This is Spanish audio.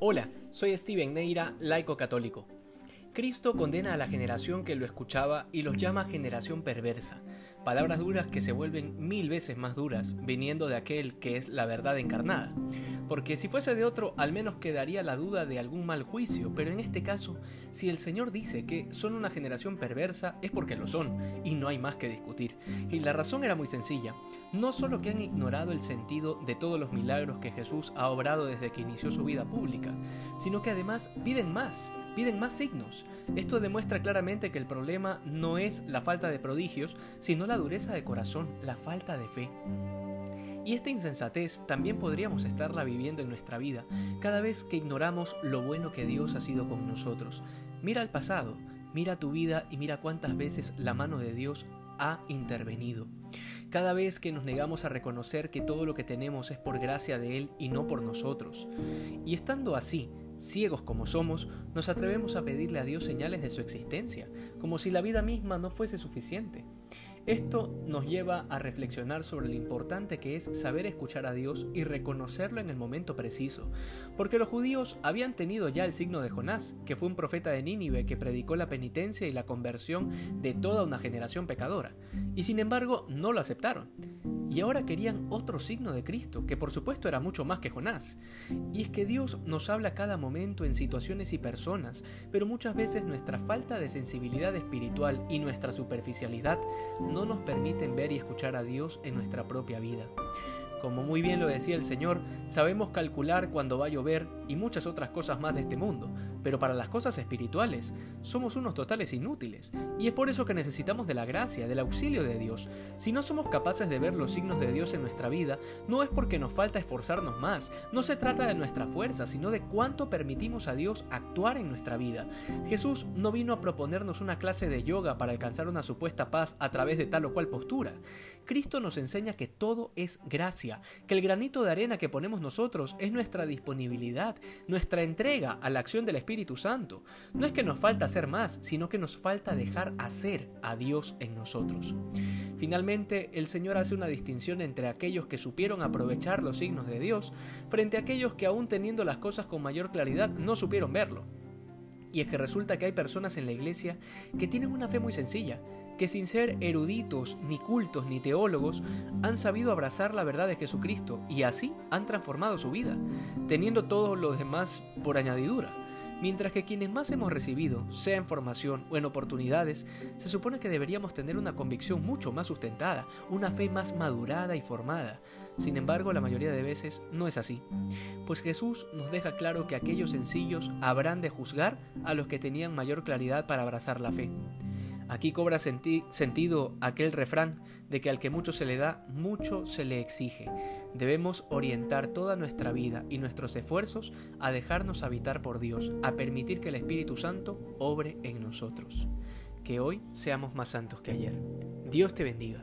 Hola, soy Steven Neira, laico católico. Cristo condena a la generación que lo escuchaba y los llama generación perversa, palabras duras que se vuelven mil veces más duras viniendo de aquel que es la verdad encarnada. Porque si fuese de otro, al menos quedaría la duda de algún mal juicio, pero en este caso, si el Señor dice que son una generación perversa, es porque lo son, y no hay más que discutir. Y la razón era muy sencilla, no solo que han ignorado el sentido de todos los milagros que Jesús ha obrado desde que inició su vida pública, sino que además piden más, piden más signos. Esto demuestra claramente que el problema no es la falta de prodigios, sino la dureza de corazón, la falta de fe. Y esta insensatez también podríamos estarla viviendo en nuestra vida cada vez que ignoramos lo bueno que Dios ha sido con nosotros. Mira al pasado, mira tu vida y mira cuántas veces la mano de Dios ha intervenido. Cada vez que nos negamos a reconocer que todo lo que tenemos es por gracia de Él y no por nosotros. Y estando así, ciegos como somos, nos atrevemos a pedirle a Dios señales de su existencia, como si la vida misma no fuese suficiente. Esto nos lleva a reflexionar sobre lo importante que es saber escuchar a Dios y reconocerlo en el momento preciso, porque los judíos habían tenido ya el signo de Jonás, que fue un profeta de Nínive que predicó la penitencia y la conversión de toda una generación pecadora, y sin embargo no lo aceptaron y ahora querían otro signo de Cristo, que por supuesto era mucho más que Jonás. Y es que Dios nos habla cada momento en situaciones y personas, pero muchas veces nuestra falta de sensibilidad espiritual y nuestra superficialidad no nos permiten ver y escuchar a Dios en nuestra propia vida. Como muy bien lo decía el Señor, sabemos calcular cuando va a llover y muchas otras cosas más de este mundo, pero para las cosas espirituales somos unos totales inútiles, y es por eso que necesitamos de la gracia, del auxilio de Dios. Si no somos capaces de ver los signos de Dios en nuestra vida, no es porque nos falta esforzarnos más, no se trata de nuestra fuerza, sino de cuánto permitimos a Dios actuar en nuestra vida. Jesús no vino a proponernos una clase de yoga para alcanzar una supuesta paz a través de tal o cual postura. Cristo nos enseña que todo es gracia que el granito de arena que ponemos nosotros es nuestra disponibilidad, nuestra entrega a la acción del Espíritu Santo. No es que nos falta hacer más, sino que nos falta dejar hacer a Dios en nosotros. Finalmente, el Señor hace una distinción entre aquellos que supieron aprovechar los signos de Dios frente a aquellos que aún teniendo las cosas con mayor claridad no supieron verlo. Y es que resulta que hay personas en la iglesia que tienen una fe muy sencilla, que sin ser eruditos, ni cultos, ni teólogos, han sabido abrazar la verdad de Jesucristo y así han transformado su vida, teniendo todos los demás por añadidura. Mientras que quienes más hemos recibido, sea en formación o en oportunidades, se supone que deberíamos tener una convicción mucho más sustentada, una fe más madurada y formada. Sin embargo, la mayoría de veces no es así, pues Jesús nos deja claro que aquellos sencillos habrán de juzgar a los que tenían mayor claridad para abrazar la fe. Aquí cobra sentido aquel refrán de que al que mucho se le da, mucho se le exige. Debemos orientar toda nuestra vida y nuestros esfuerzos a dejarnos habitar por Dios, a permitir que el Espíritu Santo obre en nosotros. Que hoy seamos más santos que ayer. Dios te bendiga.